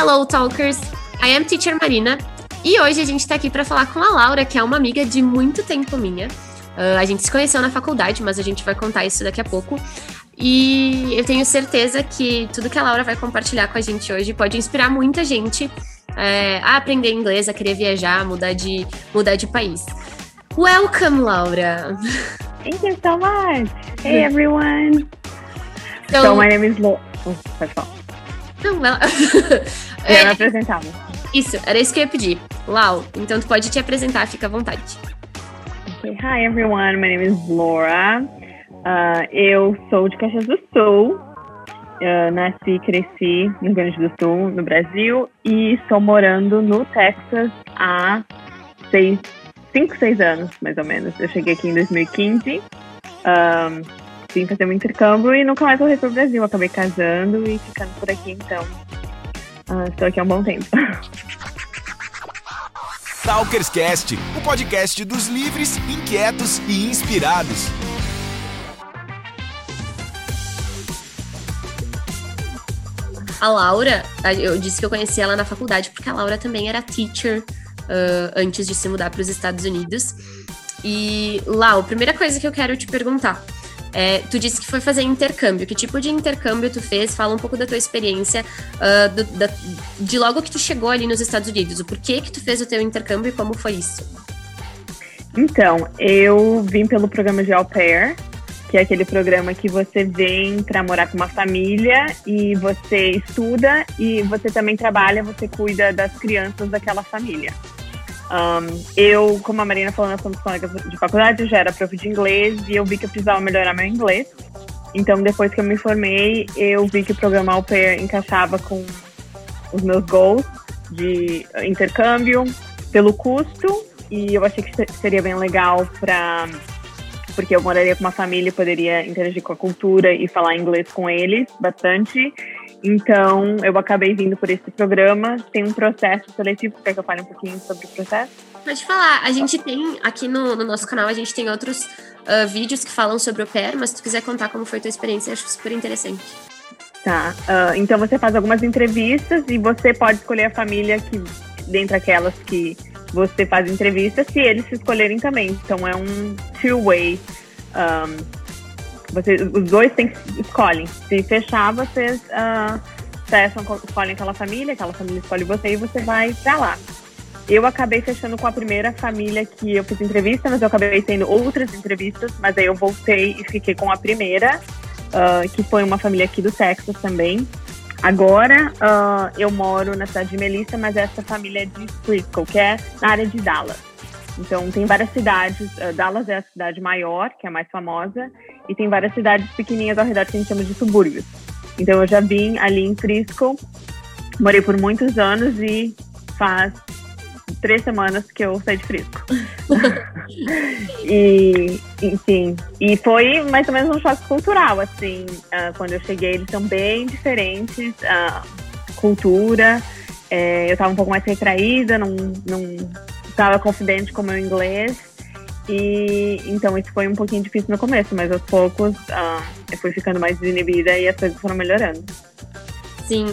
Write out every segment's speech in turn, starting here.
Hello, Talkers! I am Teacher Marina e hoje a gente tá aqui para falar com a Laura, que é uma amiga de muito tempo minha. Uh, a gente se conheceu na faculdade, mas a gente vai contar isso daqui a pouco. E eu tenho certeza que tudo que a Laura vai compartilhar com a gente hoje pode inspirar muita gente é, a aprender inglês, a querer viajar, mudar de, mudar de país. Welcome, Laura! Thank you so much! Hey, everyone! So, so my name is Laura. Oh, Eu é, me apresentava. Isso, era isso que eu ia pedir. Lau, então tu pode te apresentar, fica à vontade. Okay. Hi everyone, my name is Laura. Uh, eu sou de Caxias do Sul. Uh, nasci e cresci no Rio Grande do Sul, no Brasil, e estou morando no Texas há seis, cinco, seis anos, mais ou menos. Eu cheguei aqui em 2015. Um, vim fazer um intercâmbio e nunca mais voltei para o Brasil. Acabei casando e ficando por aqui, então uh, estou aqui há um bom tempo. Talkerscast, o podcast dos livres, inquietos e inspirados. A Laura, eu disse que eu conheci ela na faculdade porque a Laura também era teacher uh, antes de se mudar para os Estados Unidos. E, Lau, primeira coisa que eu quero te perguntar. É, tu disse que foi fazer intercâmbio. Que tipo de intercâmbio tu fez? Fala um pouco da tua experiência uh, do, da, de logo que tu chegou ali nos Estados Unidos. O porquê que tu fez o teu intercâmbio e como foi isso? Então, eu vim pelo programa de Au Pair, que é aquele programa que você vem para morar com uma família e você estuda e você também trabalha, você cuida das crianças daquela família. Um, eu, como a Marina falou, nós somos colegas de faculdade, eu já era prof de inglês e eu vi que eu precisava melhorar meu inglês. Então, depois que eu me formei, eu vi que o programa Au Pair encaixava com os meus goals de intercâmbio pelo custo e eu achei que seria bem legal para porque eu moraria com uma família e poderia interagir com a cultura e falar inglês com eles bastante. Então, eu acabei vindo por esse programa. Tem um processo seletivo. Quer que eu fale um pouquinho sobre o processo? Pode falar. A gente tem, aqui no, no nosso canal, a gente tem outros uh, vídeos que falam sobre o PER, mas se tu quiser contar como foi tua experiência, eu acho super interessante. Tá. Uh, então, você faz algumas entrevistas e você pode escolher a família que, dentre aquelas que você faz entrevista, se eles se escolherem também. Então, é um two-way um, você, os dois tem, escolhem. Se fechar, vocês uh, fecham, escolhem aquela família, aquela família escolhe você e você vai pra lá. Eu acabei fechando com a primeira família que eu fiz entrevista, mas eu acabei tendo outras entrevistas, mas aí eu voltei e fiquei com a primeira, uh, que foi uma família aqui do Texas também. Agora uh, eu moro na cidade de Melissa, mas essa família é de Frisco, que é na área de Dallas. Então, tem várias cidades. Uh, Dallas é a cidade maior, que é a mais famosa, e tem várias cidades pequenininhas ao redor que a gente chama de subúrbios. Então, eu já vim ali em Frisco, morei por muitos anos e faz três semanas que eu saí de Frisco. e, enfim, e foi mais ou menos um choque cultural, assim, uh, quando eu cheguei, eles são bem diferentes, uh, cultura, é, eu estava um pouco mais retraída, não, não estava confidente com o meu inglês. E então isso foi um pouquinho difícil no começo, mas aos poucos uh, eu fui ficando mais desinibida e as coisas foram melhorando. Sim,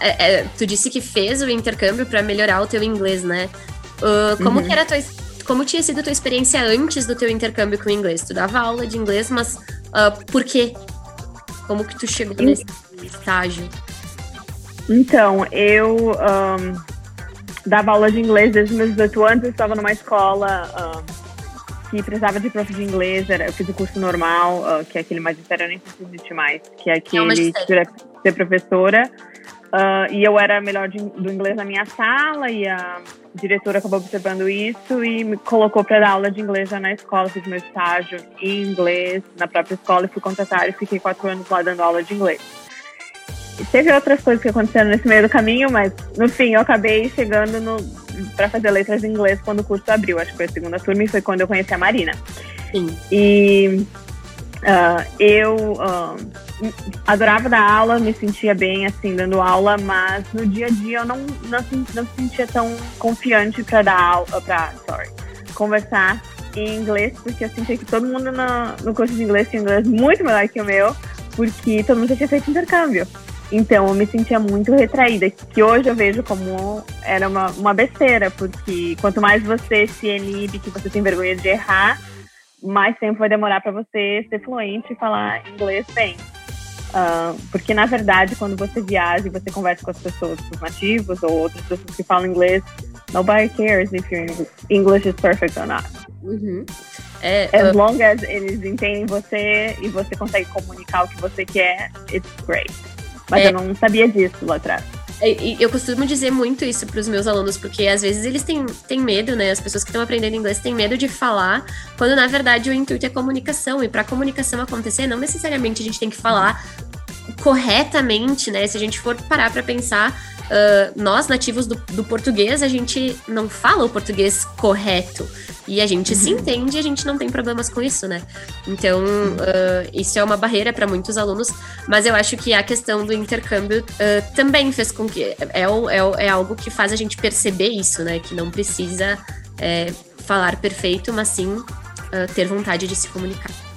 é, é, tu disse que fez o intercâmbio para melhorar o teu inglês, né? Uh, como uhum. que era tua, como tinha sido a tua experiência antes do teu intercâmbio com o inglês? Tu dava aula de inglês, mas uh, por quê? Como que tu chegou nesse estágio? Então, eu um dava aula de inglês desde meus 18 anos. Eu estava numa escola uh, que precisava de prof de inglês. Era, eu fiz o curso normal, uh, que é aquele magistério, nem sei se existe mais, que é aquele é que ser professora. Uh, e eu era melhor de, do inglês na minha sala e a diretora acabou observando isso e me colocou para dar aula de inglês já na escola. Fiz meu estágio em inglês na própria escola e fui contratada e fiquei quatro anos lá dando aula de inglês. Teve outras coisas que aconteceram nesse meio do caminho, mas no fim eu acabei chegando no, para fazer letras em inglês quando o curso abriu. Acho que foi a segunda turma e foi quando eu conheci a Marina. Sim. E uh, eu uh, adorava dar aula, me sentia bem assim dando aula, mas no dia a dia eu não não, não me sentia tão confiante para dar aula, para sorry, conversar em inglês, porque eu sentia que todo mundo no, no curso de inglês tinha inglês muito melhor que o meu, porque todo mundo já tinha feito intercâmbio. Então, eu me sentia muito retraída, que hoje eu vejo como era uma, uma besteira, porque quanto mais você se inibe, que você tem vergonha de errar, mais tempo vai demorar para você ser fluente e falar inglês bem. Uh, porque, na verdade, quando você viaja e você conversa com as pessoas, com os nativos ou outras pessoas que falam inglês, nobody cares if your English is perfect or not. Uhum. É, as uh... long as eles entendem você e você consegue comunicar o que você quer, it's great. Mas é. eu não sabia disso lá atrás. É, eu costumo dizer muito isso para os meus alunos, porque às vezes eles têm, têm medo, né? As pessoas que estão aprendendo inglês têm medo de falar, quando na verdade o intuito é comunicação. E para a comunicação acontecer, não necessariamente a gente tem que falar corretamente, né? Se a gente for parar para pensar, uh, nós nativos do, do, português, a gente não fala o português correto. E a gente uhum. se entende e a gente não tem problemas com isso, né? Então, uh, isso é uma barreira para muitos alunos, mas eu acho que a questão do intercâmbio uh, também fez com que. É, é, é algo que faz a gente perceber isso, né? Que não precisa é, falar perfeito, mas sim ter vontade de se comunicar.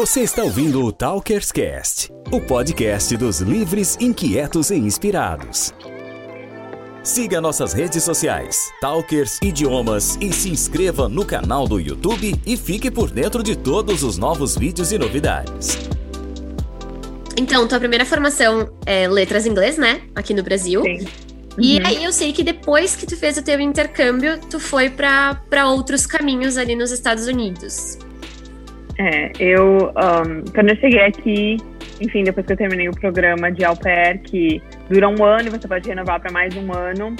Você está ouvindo o Talkers Cast, o podcast dos livres, inquietos e inspirados. Siga nossas redes sociais, Talkers Idiomas, e se inscreva no canal do YouTube e fique por dentro de todos os novos vídeos e novidades. Então, tua primeira formação é letras em inglês, né? Aqui no Brasil. Sim. E uhum. aí eu sei que depois que tu fez o teu intercâmbio, tu foi para outros caminhos ali nos Estados Unidos. É, eu, um, quando eu cheguei aqui, enfim, depois que eu terminei o programa de au pair, que dura um ano e você pode renovar para mais um ano,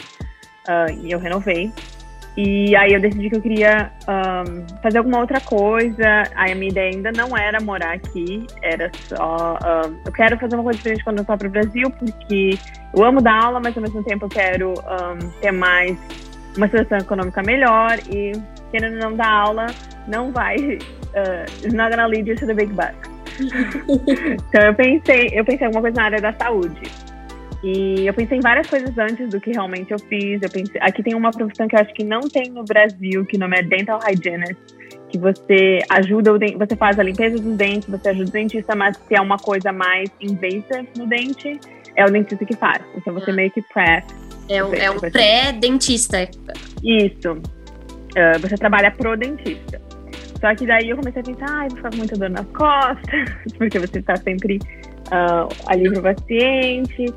uh, e eu renovei. E aí eu decidi que eu queria um, fazer alguma outra coisa. Aí a minha ideia ainda não era morar aqui, era só. Um, eu quero fazer uma coisa diferente quando eu for para o Brasil, porque eu amo dar aula, mas ao mesmo tempo eu quero ter mais uma situação econômica melhor e querendo não dar aula não vai uh, it's not gonna lead you to the big bucks. então eu pensei, eu pensei em alguma coisa na área da saúde. E eu pensei em várias coisas antes do que realmente eu fiz. Eu pensei, aqui tem uma profissão que eu acho que não tem no Brasil, que o nome é Dental Hygienist, que você ajuda o dente, você faz a limpeza dos dentes, você ajuda o dentista, mas se é uma coisa mais invasive no dente, é o dentista que faz. Então você ah. meio que pré. É um, é um pré-dentista. Isso. Uh, você trabalha pro dentista. Só que daí eu comecei a pensar, ai, ah, vou ficar com muita dor nas costas, porque você está sempre uh, ali pro paciente.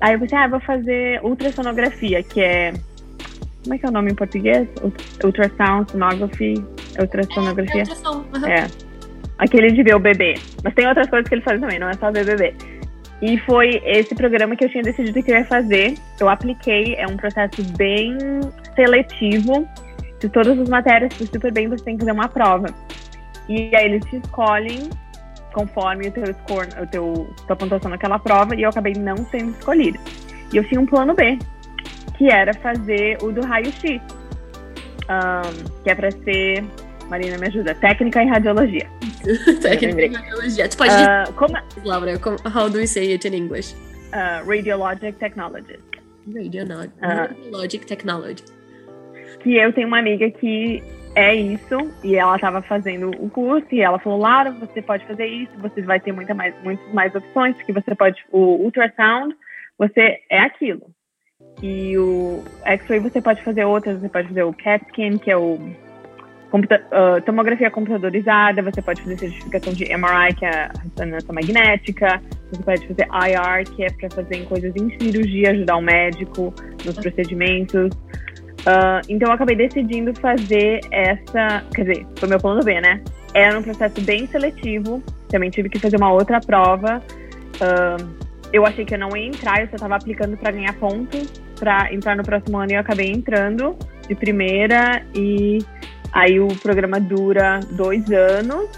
Aí eu pensei, ah, vou fazer ultrassonografia, que é. Como é que é o nome em português? Ultrasound, sonography, ultrassonografia. É, uhum. é. Aquele de ver o bebê. Mas tem outras coisas que eles fazem também, não é só ver o bebê. E foi esse programa que eu tinha decidido que eu ia fazer. Eu apliquei, é um processo bem seletivo se todas as matérias for super bem, você tem que fazer uma prova. E aí eles te escolhem conforme o teu score, o teu tua pontuação naquela prova, e eu acabei não sendo escolhida. E eu tinha um plano B, que era fazer o do raio-x, um, que é para ser, Marina me ajuda, técnica em radiologia. técnica em radiologia. Tu pode uh, como... Laura, como, how do we say it in English? Uh, radiologic technologist. Radiologic, uh, radiologic technology que eu tenho uma amiga que é isso, e ela estava fazendo o curso, e ela falou, Laura, você pode fazer isso, você vai ter muita mais, muitas mais opções, porque você pode, o ultrasound, você é aquilo. E o X-ray você pode fazer outras, você pode fazer o CAT scan, que é o computa uh, tomografia computadorizada, você pode fazer certificação de MRI, que é a ressonância magnética, você pode fazer IR, que é para fazer coisas em cirurgia, ajudar o médico nos procedimentos. Uh, então eu acabei decidindo fazer essa. Quer dizer, foi meu plano B, né? Era um processo bem seletivo. Também tive que fazer uma outra prova. Uh, eu achei que eu não ia entrar, eu só estava aplicando para ganhar pontos para entrar no próximo ano e eu acabei entrando de primeira. E aí o programa dura dois anos.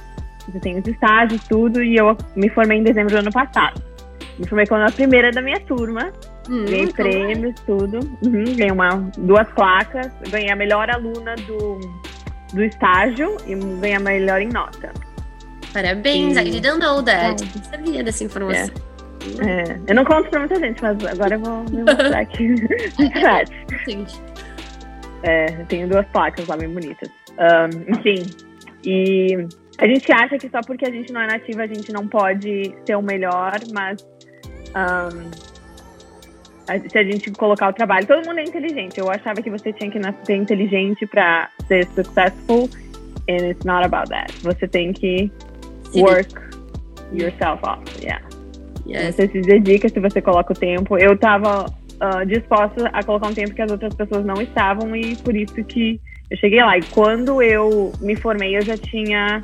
Você tem os estágios, tudo. E eu me formei em dezembro do ano passado. Me formei como a primeira da minha turma. Hum, ganhei prêmios, tudo. Uhum, ganhei uma, duas placas. Ganhei a melhor aluna do, do estágio e ganhei a melhor em nota. Parabéns, e... I didn't know that. É. Não sabia dessa informação. É. é. Eu não conto pra muita gente, mas agora eu vou me mostrar aqui. É, eu tenho duas placas lá bem bonitas. Um, enfim, e a gente acha que só porque a gente não é nativa a gente não pode ser o melhor, mas um, se a gente colocar o trabalho, todo mundo é inteligente. Eu achava que você tinha que nascer inteligente para ser successful, and it's not about that. Você tem que work yourself off, yeah. Yes. Você se dedica se você coloca o tempo. Eu estava uh, disposta a colocar um tempo que as outras pessoas não estavam e por isso que eu cheguei lá. E quando eu me formei, eu já tinha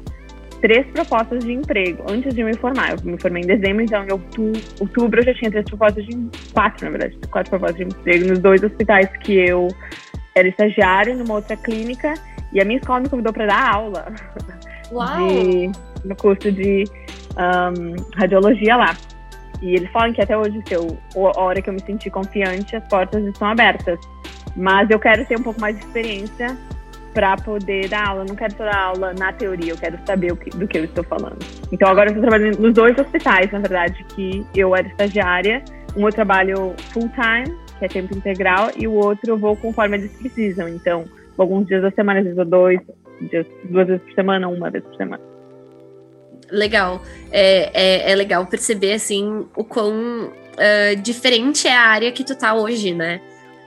três propostas de emprego antes de me formar. Eu me formei em dezembro, então em outubro, outubro eu já tinha três propostas de quatro, na verdade, quatro propostas de emprego nos dois hospitais que eu era estagiário numa outra clínica e a minha escola me convidou para dar aula de, no curso de um, radiologia lá. E eles falam que até hoje, se eu, a hora que eu me sentir confiante, as portas estão abertas. Mas eu quero ter um pouco mais de experiência para poder dar aula. Eu não quero dar aula na teoria, eu quero saber que, do que eu estou falando. Então agora eu estou trabalhando nos dois hospitais, na verdade, que eu era estagiária. Um eu trabalho full time, que é tempo integral, e o outro eu vou conforme eles precisam. Então, alguns dias da semana, às vezes dois, dias, duas vezes por semana, uma vez por semana legal. É, é, é, legal perceber, assim, o quão uh, diferente é a área que tu tá hoje, né?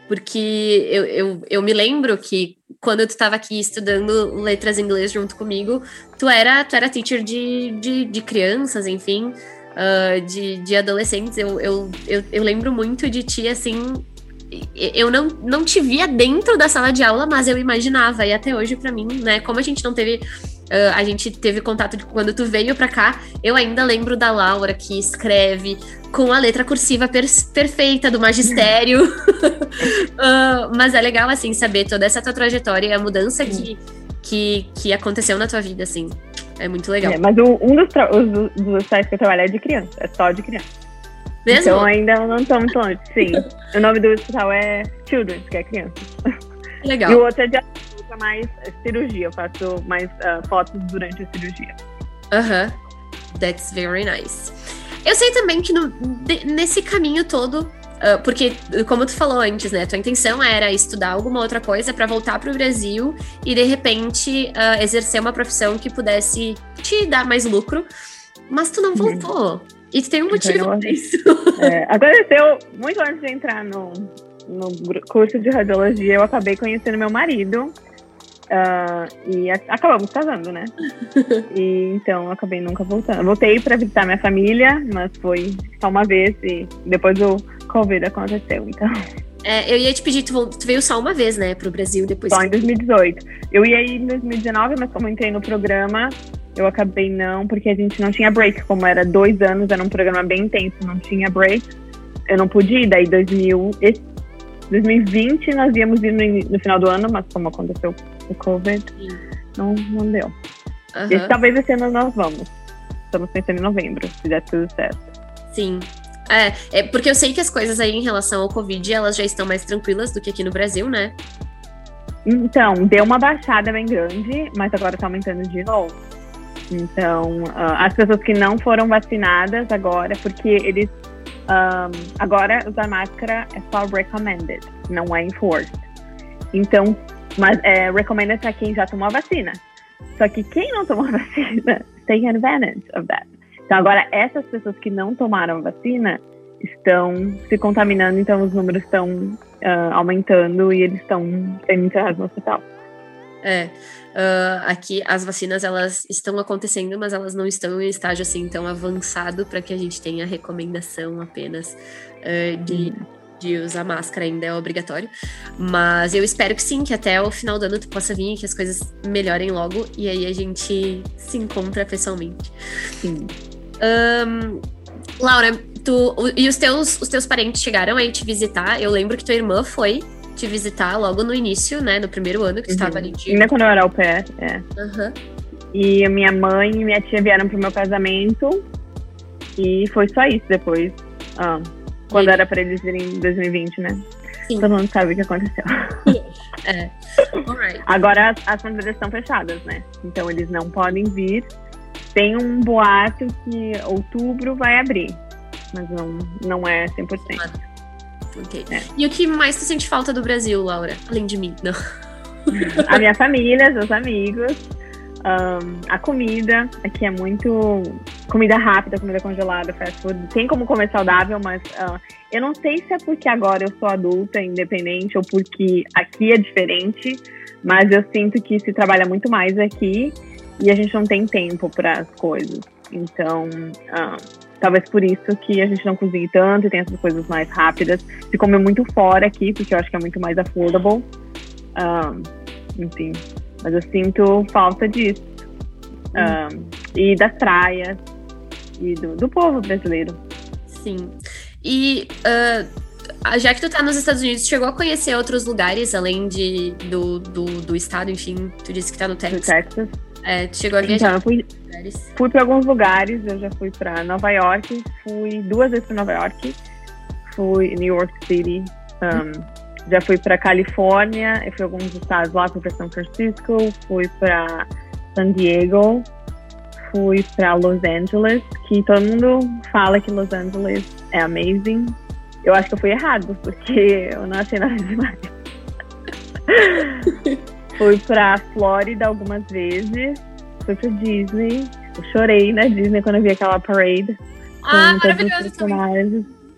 Porque eu, eu, eu me lembro que quando tu estava aqui estudando letras em inglês junto comigo, tu era, tu era teacher de, de, de crianças, enfim, uh, de, de adolescentes. Eu, eu, eu, eu lembro muito de ti, assim, eu não, não te via dentro da sala de aula, mas eu imaginava. E até hoje, para mim, né? Como a gente não teve Uh, a gente teve contato de quando tu veio pra cá. Eu ainda lembro da Laura que escreve com a letra cursiva per perfeita do magistério. uh, mas é legal, assim, saber toda essa tua trajetória e a mudança que, que, que aconteceu na tua vida, assim. É muito legal. É, mas o, um dos, os, dos sites que eu trabalho é de criança, é só de criança. Mesmo? Então ainda não estou muito longe, sim. o nome do hospital é Children, que é criança. Legal. E o outro é de mais cirurgia, eu faço mais uh, fotos durante a cirurgia. Aham. Uh -huh. That's very nice. Eu sei também que no, nesse caminho todo, uh, porque, como tu falou antes, né? Tua intenção era estudar alguma outra coisa para voltar para o Brasil e, de repente, uh, exercer uma profissão que pudesse te dar mais lucro. Mas tu não voltou. Uhum. E tu tem um motivo para isso. É, aconteceu muito antes de entrar no, no curso de radiologia, eu acabei conhecendo meu marido. Uh, e a, acabamos casando, né? e então acabei nunca voltando. Voltei para visitar minha família, mas foi só uma vez e depois o Covid aconteceu, então. É, eu ia te pedir, tu, tu, veio só uma vez, né, pro Brasil depois? Só em 2018. Eu ia ir em 2019, mas como entrei no programa, eu acabei não, porque a gente não tinha break. Como era dois anos, era um programa bem intenso, não tinha break. Eu não pude ir, daí 2000, 2020 nós íamos ir no, no final do ano, mas como aconteceu o Covid, não, não deu. Uhum. Esse, talvez esse ano nós vamos. Estamos pensando em novembro, se der tudo certo. Sim. É, é, porque eu sei que as coisas aí em relação ao Covid, elas já estão mais tranquilas do que aqui no Brasil, né? Então, deu uma baixada bem grande, mas agora tá aumentando de novo. Então, uh, as pessoas que não foram vacinadas agora, porque eles. Um, agora usar máscara é só recommended, não é enforced. Então, mas é recommended para quem já tomou a vacina. Só que quem não tomou a vacina, take advantage of that. Então agora essas pessoas que não tomaram a vacina estão se contaminando, então os números estão uh, aumentando e eles estão sendo internados no hospital. É, uh, aqui as vacinas elas estão acontecendo, mas elas não estão em estágio assim tão avançado para que a gente tenha recomendação apenas uh, de de usar máscara ainda é obrigatório. Mas eu espero que sim, que até o final do ano tu possa vir e que as coisas melhorem logo e aí a gente se encontra pessoalmente. Sim. Um, Laura, tu e os teus, os teus parentes chegaram aí te visitar? Eu lembro que tua irmã foi te visitar logo no início, né? No primeiro ano que tu uhum. estava ali. De... Ainda quando eu era ao pé, é. Uhum. E minha mãe e minha tia vieram pro meu casamento. E foi só isso depois. Ah, quando era para eles irem em 2020, né? Sim. Todo mundo sabe o que aconteceu. é. Alright. Agora as, as fronteiras estão fechadas, né? Então eles não podem vir. Tem um boato que outubro vai abrir, mas não, não é 100%. Ok. É. E o que mais tu sente falta do Brasil, Laura? Além de mim, não. A minha família, os amigos. A comida aqui é muito comida rápida, comida congelada, fast food. Tem como comer saudável, mas uh, eu não sei se é porque agora eu sou adulta, independente, ou porque aqui é diferente, mas eu sinto que se trabalha muito mais aqui e a gente não tem tempo para as coisas. Então, uh, talvez por isso que a gente não cozinhe tanto e tem essas coisas mais rápidas. Se come muito fora aqui, porque eu acho que é muito mais affordable. Uh, enfim, mas eu sinto falta disso. Hum. Um, e das praias e do, do povo brasileiro. Sim. E uh, já que tu tá nos Estados Unidos, chegou a conhecer outros lugares além de, do, do, do estado, enfim, tu disse que tá no Texas. No Texas. É, tu chegou a viajar então, eu fui, fui para alguns lugares, eu já fui para Nova York, fui duas vezes para Nova York, fui New York City, um, já fui para Califórnia, eu fui alguns estados lá, fui para São Francisco, fui para San Diego, fui para Los Angeles, que todo mundo fala que Los Angeles é amazing. Eu acho que eu fui errado, porque eu não achei nada demais. fui para Flórida algumas vezes, fui para Disney. Eu chorei na Disney quando eu vi aquela parade. Ah, maravilhoso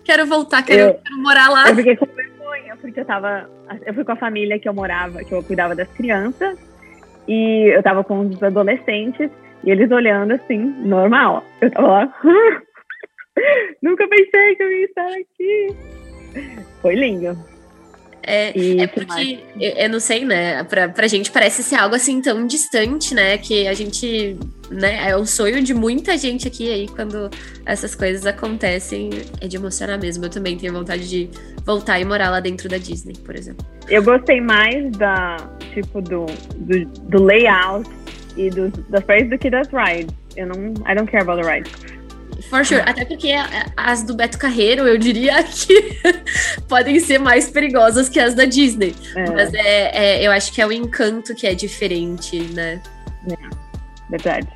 Quero voltar, quero, eu, quero morar lá. Eu fiquei com porque eu tava. Eu fui com a família que eu morava, que eu cuidava das crianças, e eu tava com os adolescentes, e eles olhando assim, normal. Eu tava lá. Nunca pensei que eu ia estar aqui. Foi lindo. É, é porque, eu, eu, não sei, né? Pra, pra gente parece ser algo assim tão distante, né? Que a gente, né? É um sonho de muita gente aqui aí quando essas coisas acontecem. É de emocionar mesmo. Eu também tenho vontade de voltar e morar lá dentro da Disney, por exemplo. Eu gostei mais da, tipo, do, do, do layout e do, das praias do que das rides. Eu não, I don't care about the rides. For sure. Até porque as do Beto Carreiro, eu diria que podem ser mais perigosas que as da Disney. É. Mas é, é, eu acho que é o encanto que é diferente, né? É, verdade.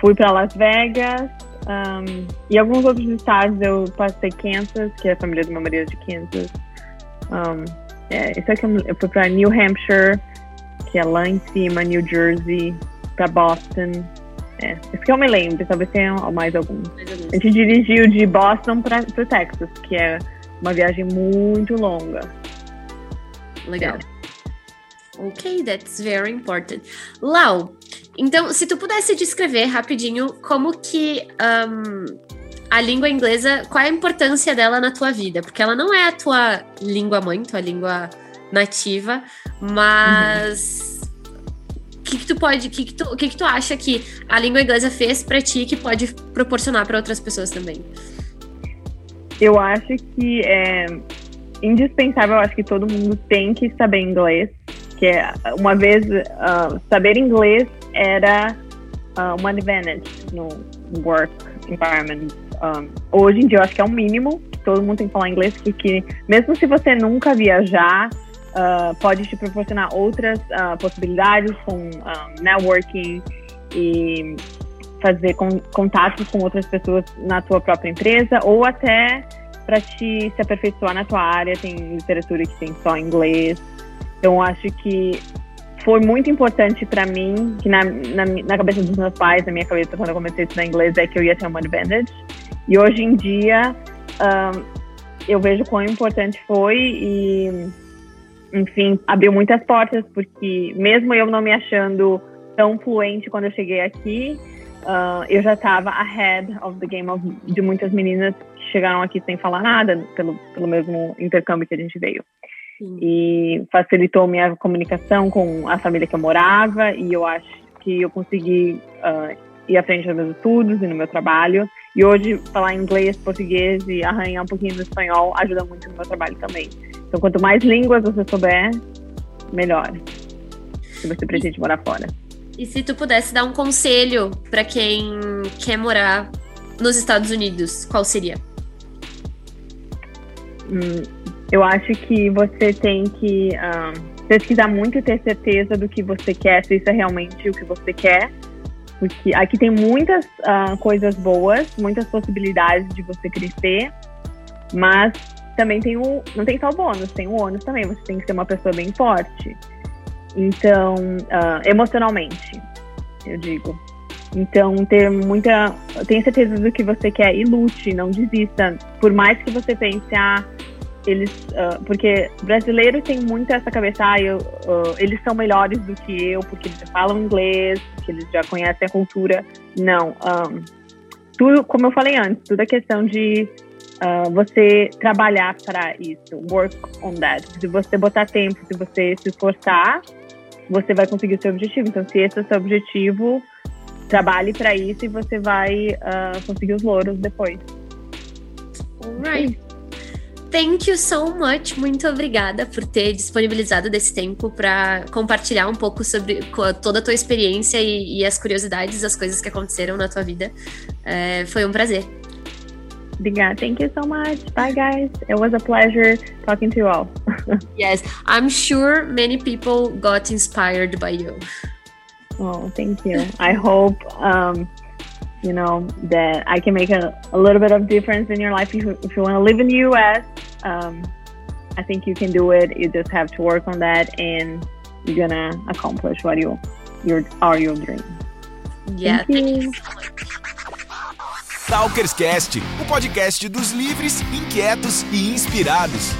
Fui para Las Vegas um, e alguns outros estados. Eu passei Kansas, que é a família do meu marido de Kansas. Um, é, isso aqui eu fui para New Hampshire, que é lá em cima, New Jersey, para Boston. É, isso que eu me lembro, talvez tenha mais algum. A gente dirigiu de Boston para o Texas, que é uma viagem muito longa. Legal. É. Ok, that's very important. Lau, então, se tu pudesse descrever rapidinho como que um, a língua inglesa, qual é a importância dela na tua vida? Porque ela não é a tua língua mãe, tua língua nativa, mas. Uhum que, que tu pode, que, que, tu, que, que tu acha que a língua inglesa fez para ti que pode proporcionar para outras pessoas também? Eu acho que é indispensável, eu acho que todo mundo tem que saber inglês, que é, uma vez uh, saber inglês era uh, uma advantage no work environment. Um, hoje em dia eu acho que é o um mínimo que todo mundo tem que falar inglês, porque mesmo se você nunca viajar, uh, pode te proporcionar outras uh, possibilidades com uh, networking e fazer con contatos com outras pessoas na tua própria empresa ou até para te se aperfeiçoar na tua área. Tem literatura que tem só inglês. Então, acho que foi muito importante para mim, que na, na, na, cabeça dos meus pais, na minha cabeça, quando eu comecei a estudar inglês, é que eu ia ter uma advantage. E hoje em dia, um, eu vejo quão importante foi e enfim, abriu muitas portas, porque mesmo eu não me achando tão fluente quando eu cheguei aqui, uh, eu já estava ahead of the game of, de muitas meninas que chegaram aqui sem falar nada, pelo, pelo mesmo intercâmbio que a gente veio. Sim. E facilitou minha comunicação com a família que eu morava, e eu acho que eu consegui uh, ir à frente dos meus estudos e no meu trabalho. E hoje, falar inglês, português e arranhar um pouquinho do espanhol ajuda muito no meu trabalho também. Então, quanto mais línguas você souber, melhor. Se você precisa morar fora. E se tu pudesse dar um conselho para quem quer morar nos Estados Unidos, qual seria? Hum, eu acho que você tem que um, pesquisar muito e ter certeza do que você quer, se isso é realmente o que você quer. Porque aqui tem muitas uh, coisas boas, muitas possibilidades de você crescer, mas também tem o. Não tem só o bônus, tem o ônus também. Você tem que ser uma pessoa bem forte. Então, uh, emocionalmente. eu digo. Então, ter muita. Tenha certeza do que você quer e lute, não desista. Por mais que você pense, ah, eles. Uh, porque brasileiro tem muito essa cabeça, ah, eu, uh, eles são melhores do que eu, porque eles falam inglês, porque eles já conhecem a cultura. Não. Um, tudo, como eu falei antes, tudo é questão de uh, você trabalhar para isso. Work on that. Se você botar tempo, se você se esforçar, você vai conseguir o seu objetivo. Então, se esse é o seu objetivo, trabalhe para isso e você vai uh, conseguir os louros depois. Alright. Thank you so much. Muito obrigada por ter disponibilizado desse tempo para compartilhar um pouco sobre toda a tua experiência e, e, as curiosidades, as coisas que aconteceram na tua vida. É, foi um prazer. Obrigada. Thank you so much. Bye, guys. It was a pleasure talking to you all. yes, I'm sure many people got inspired by you. Oh, thank you. I hope, um, you know, that I can make a, a little bit of difference in your life. If you, if you want to live in the U.S., um, I think you can do it. You just have to work on that, and you're gonna accomplish what you your are your dream. Yeah. Thank you. Talkerscast, o podcast dos livres, inquietos e inspirados.